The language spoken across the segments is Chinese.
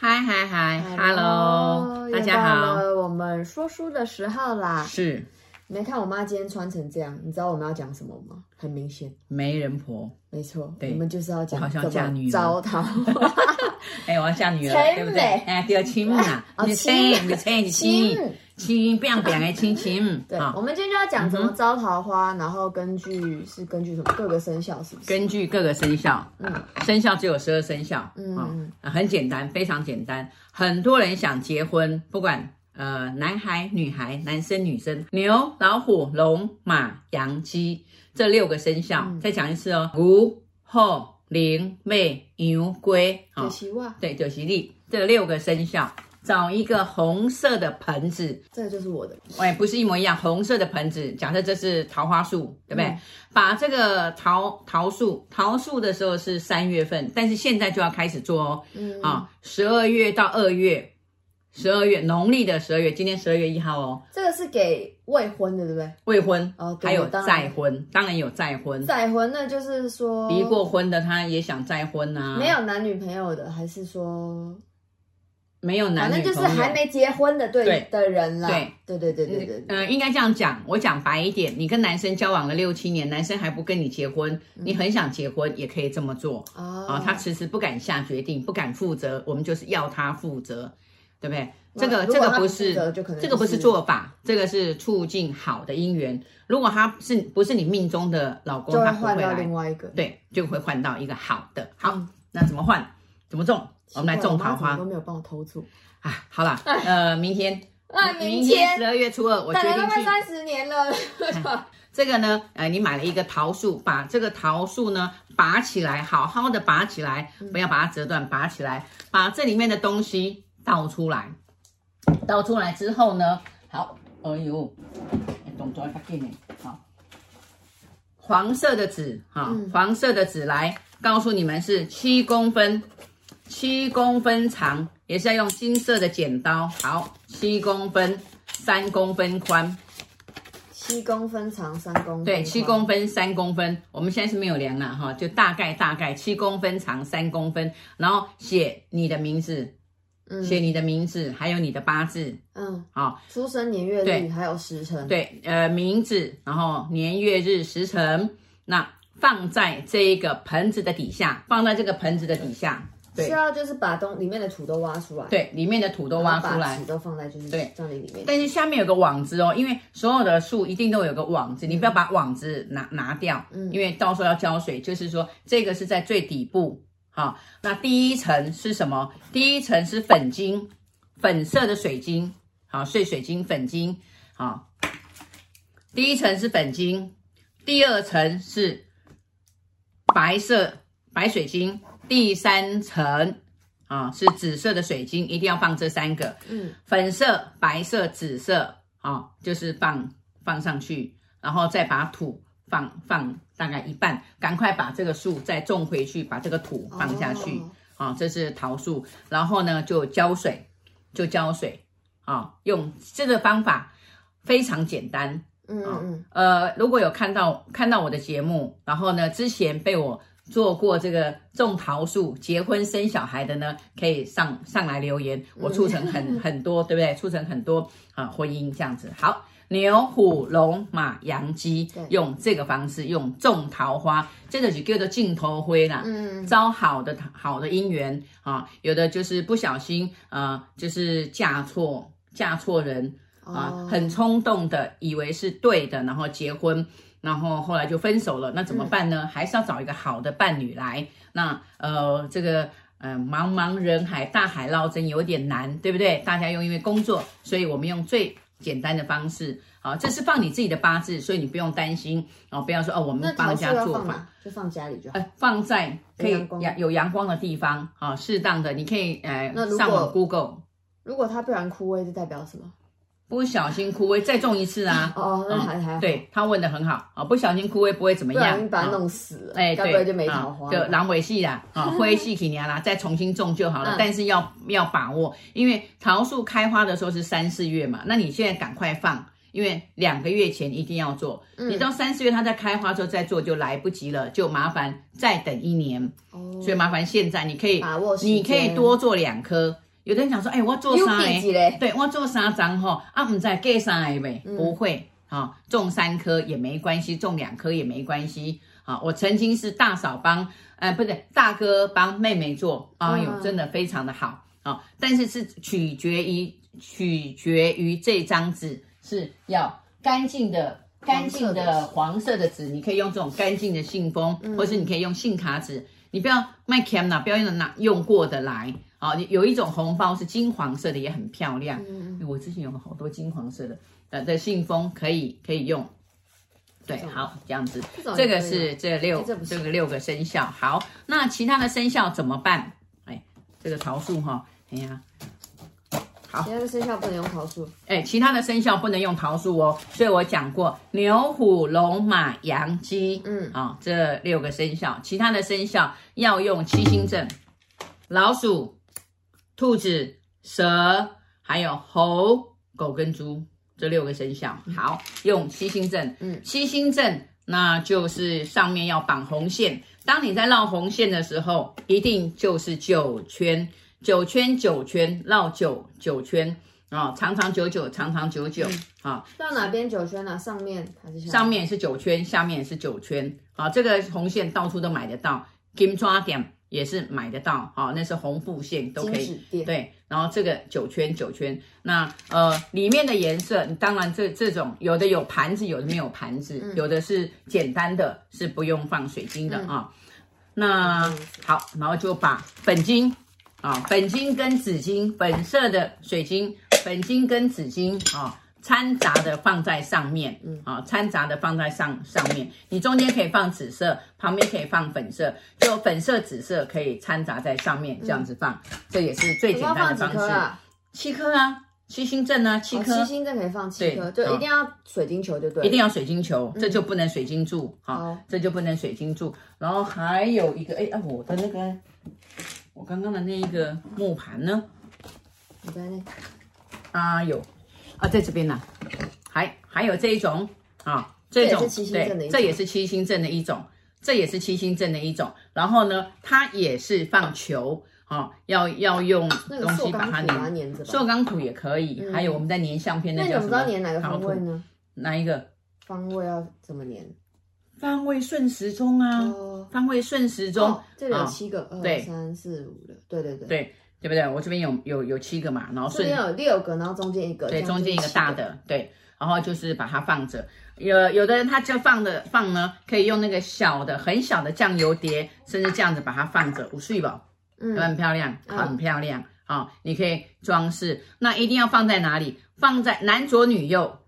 嗨嗨嗨，Hello，大家好，我们说书的时候啦。是，没看我妈今天穿成这样，你知道我们要讲什么吗？很明显，媒人婆。没错，对，我们就是要讲好像嫁女儿招桃。哎，我要嫁女儿，对不对？哎，对，亲嘛，你亲，你亲，你亲。亲，不要变的亲亲。对，我们今天就要讲怎么招桃花，然后根据是根据什么各个生肖是不是？根据各个生肖，嗯，生肖只有十二生肖，嗯，很简单，非常简单。很多人想结婚，不管呃男孩、女孩、男生、女生，牛、老虎、龙、马、羊、鸡这六个生肖，再讲一次哦，牛、虎、龙、马、羊、龟，就是我，对，就是你，这六个生肖。找一个红色的盆子，这个就是我的。哎，不是一模一样，红色的盆子。假设这是桃花树，对不对？嗯、把这个桃桃树，桃树的时候是三月份，但是现在就要开始做哦。嗯，啊，十二月到二月，十二月农历的十二月，今天十二月一号哦。这个是给未婚的，对不对？未婚哦，还有再婚，当然有再婚。再婚那就是说离过婚的，他也想再婚啊。没有男女朋友的，还是说？没有男女朋友，反正就是还没结婚的对，对的人了。对对对对对对。嗯、呃，应该这样讲，我讲白一点，你跟男生交往了六七年，男生还不跟你结婚，嗯、你很想结婚，也可以这么做。哦，啊，他迟迟不敢下决定，不敢负责，我们就是要他负责，对不对？这个这个不是，这个不是做法，这个是促进好的姻缘。如果他是不是你命中的老公，他会换到另外一个，对，就会换到一个好的。好，嗯、那怎么换？怎么种？我们来种桃花，都没有帮我偷做啊！好了，呃，明天，啊，明天十二月初二，我决定去。快三十年了。这个呢，呃，你买了一个桃树，把这个桃树呢拔起来，好好的拔起来，不要把它折断，拔起来，把这里面的东西倒出来。倒出来之后呢，好，哎呦，动作要快点，好，黄色的纸，哈，黄色的纸来告诉你们是七公分。七公分长，也是要用金色的剪刀。好，七公分，三公分宽。七公分长，三公分。对，七公分，三公分。我们现在是没有量了哈，就大概大概七公分长，三公分。然后写你的名字，嗯，写你的名字，还有你的八字，嗯，好，出生年月日，对，还有时辰。对，呃，名字，然后年月日时辰，那放在这一个盆子的底下，放在这个盆子的底下。对。需要就是把东里面的土都挖出来，对，里面的土都挖出来，土都放在就是对。这里里面。但是下面有个网子哦，因为所有的树一定都有个网子，嗯、你不要把网子拿拿掉，嗯，因为到时候要浇水，就是说这个是在最底部，好，那第一层是什么？第一层是粉晶，粉色的水晶，好，碎水晶粉晶，好，第一层是粉晶，第二层是白色白水晶。第三层啊是紫色的水晶，一定要放这三个。嗯，粉色、白色、紫色啊，就是放放上去，然后再把土放放大概一半，赶快把这个树再种回去，把这个土放下去。啊，这是桃树，然后呢就浇水，就浇水啊，用这个方法非常简单。嗯嗯，呃，如果有看到看到我的节目，然后呢之前被我。做过这个种桃树、结婚生小孩的呢，可以上上来留言，我促成很 很多，对不对？促成很多啊婚姻这样子。好，牛、虎、龙、马、羊、鸡，用这个方式，用种桃花，这个就叫做镜头灰啦，嗯，招好的好的姻缘啊。有的就是不小心啊，就是嫁错嫁错人啊，很冲动的以为是对的，然后结婚。然后后来就分手了，那怎么办呢？嗯、还是要找一个好的伴侣来。那呃，这个呃，茫茫人海，大海捞针有点难，对不对？大家又因为工作，所以我们用最简单的方式。好，这是放你自己的八字，所以你不用担心哦，不要说哦，我们帮人家做法，就放家里就好。呃，放在可以阳有阳光的地方好，适当的，你可以呃上网 Google。如果它不然枯萎，是代表什么？不小心枯萎，再种一次啊！哦，那还还好。对，他问的很好啊，不小心枯萎不会怎么样，不小心把它弄死了，哎，对，就没桃花，就狼尾系啦，啊，灰系几年啦，再重新种就好了。但是要要把握，因为桃树开花的时候是三四月嘛，那你现在赶快放，因为两个月前一定要做，嗯、你到三四月它在开花之后再做就来不及了，就麻烦再等一年。哦，所以麻烦现在你可以，你可以多做两颗。有的人讲说，哎，我做三个，对，我做三张哈，啊，不再给三个呗，不会，哈、哦，种三颗也没关系，种两颗也没关系。啊、哦，我曾经是大嫂帮，呃，不对，大哥帮妹妹做，哎呦，真的非常的好啊、哦。但是是取决于取决于这张纸是要干净的、干净的黄色的纸，你可以用这种干净的信封，嗯、或是你可以用信卡纸，你不要卖 cam 啦，不要用拿用过的来。啊、哦，有一种红包是金黄色的，也很漂亮。嗯，我之前有好多金黄色的的的信封，可以可以用。对，好，这样子，这，这个是这六这，这个六个生肖。好，那其他的生肖怎么办？哎，这个桃树哈，哎呀，好，其他的生肖不能用桃树。哎，其他的生肖不能用桃树哦。所以我讲过牛、虎、龙、马、羊、鸡，嗯，啊、哦，这六个生肖，其他的生肖要用七星阵，老鼠、兔子、蛇，还有猴、狗跟猪。这六个生肖好，用七星阵，嗯，七星阵那就是上面要绑红线。当你在绕红线的时候，一定就是九圈，九圈九圈绕九九圈啊，长长久久，长长久久啊。绕哪边九圈呢？上面还是下面？上面是九圈，下面也是九圈。好，这个红线到处都买得到，金抓点。也是买得到，好、哦，那是红布线都可以，对。然后这个九圈九圈，那呃里面的颜色，当然这这种有的有盘子，有的没有盘子，嗯、有的是简单的，是不用放水晶的啊、嗯哦。那好，然后就把粉晶啊、哦，粉晶跟紫晶，粉色的水晶，粉晶跟紫晶啊。哦掺杂的放在上面，嗯啊，掺杂的放在上上面，你中间可以放紫色，旁边可以放粉色，就粉色、紫色可以掺杂在上面，这样子放，嗯、这也是最简单的方式。啊、七颗啊，七星阵啊，七颗。哦、七星阵可以放七颗，就一定要水晶球，就对。一定要水晶球，这就不能水晶柱，好、嗯哦，这就不能水晶柱。然后还有一个，哎啊，我的那个，我刚刚的那一个木盘呢？你在那？啊，有。啊，在这边呢、啊，还还有这一种啊，这种对，这也是七星阵的一种，这也是七星阵的一种。然后呢，它也是放球啊，要要用东西把它粘，塑钢土也可以。嗯、还有我们在粘相片，那叫什么？那你怎么知道粘哪个方位呢？哪一个方位要怎么粘？方位顺时钟啊，哦、方位顺时钟。哦、这里有七个，二三四五六，对对对。对对不对？我这边有有有七个嘛，然后顺这边有六个，然后中间一个，对，中间一个大的，对，然后就是把它放着。有有的人他就放的放呢，可以用那个小的很小的酱油碟，甚至这样子把它放着，五岁吧，嗯，很漂亮，很漂亮好、嗯哦！你可以装饰。那一定要放在哪里？放在男左女右。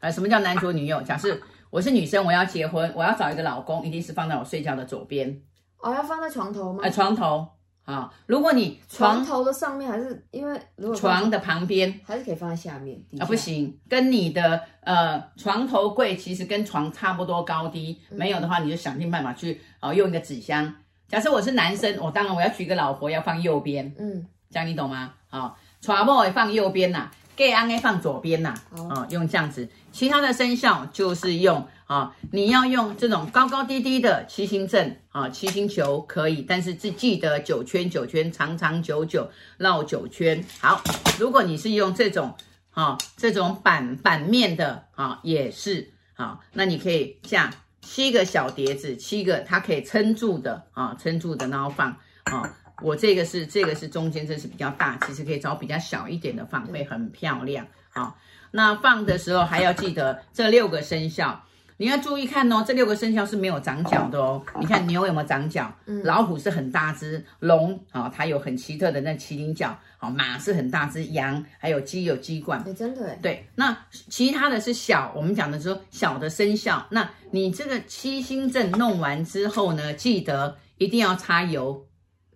呃，什么叫男左女右？假设我是女生，我要结婚，我要找一个老公，一定是放在我睡觉的左边。哦，要放在床头吗？呃，床头。啊，如果你床，床头的上面还是因为如果床的旁边还是可以放在下面下啊，不行，跟你的呃床头柜其实跟床差不多高低，嗯、没有的话你就想尽办法去啊用一个纸箱。假设我是男生，我当然我要娶一个老婆要放右边，嗯，这样你懂吗？好，床铺也放右边呐，盖安 A 放左边呐，啊，用这样子，其他的生肖就是用。啊，你要用这种高高低低的七星阵啊，七星球可以，但是记记得九圈九圈，长长久久绕九圈。好，如果你是用这种啊，这种板板面的啊，也是啊，那你可以架七个小碟子，七个它可以撑住的啊，撑住的然后放啊。我这个是这个是中间这是比较大，其实可以找比较小一点的放，会很漂亮。好，那放的时候还要记得这六个生肖。你要注意看哦，这六个生肖是没有长角的哦。你看牛有没有长角？嗯，老虎是很大只，龙啊，它有很奇特的那麒麟角。好，马是很大只，羊还有鸡有鸡冠。哎，真的哎。对，那其他的是小，我们讲的说小的生肖。那你这个七星阵弄完之后呢，记得一定要擦油。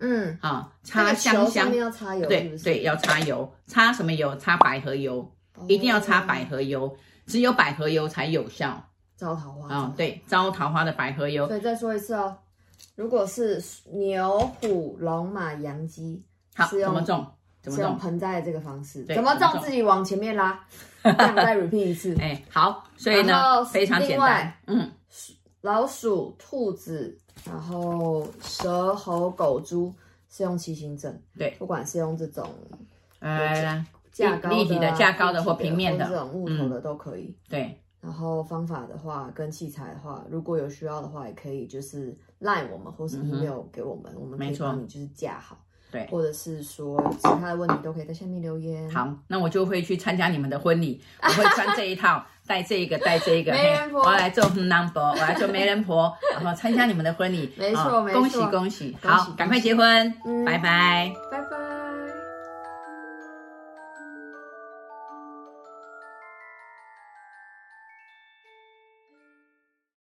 嗯，啊，擦香香。要擦油。对对，要擦油。擦什么油？擦百合油，一定要擦百合油，只有百合油才有效。招桃花嗯、哦，对，招桃花的百合油。所以再说一次哦，如果是牛、虎、龙、马、羊、鸡，好，怎么种？怎么种？盆栽的这个方式，对怎么种？自己往前面拉。再 repeat 一次。哎，好，所以呢，非常简单。嗯，老鼠、兔子，然后蛇、猴、狗、猪是用七星阵。对，不管是用这种呃架高立体的、架高的或平面的这种木头的都可以。对。然后方法的话，跟器材的话，如果有需要的话，也可以就是 line 我们，或是 email 给我们，我们可以帮你就是架好。对，或者是说其他的问题都可以在下面留言。好，那我就会去参加你们的婚礼，我会穿这一套，带这一个，带这一个，媒人婆，我来做 number，我要做媒人婆，然后参加你们的婚礼。没错，没错，恭喜恭喜，好，赶快结婚，拜拜，拜拜。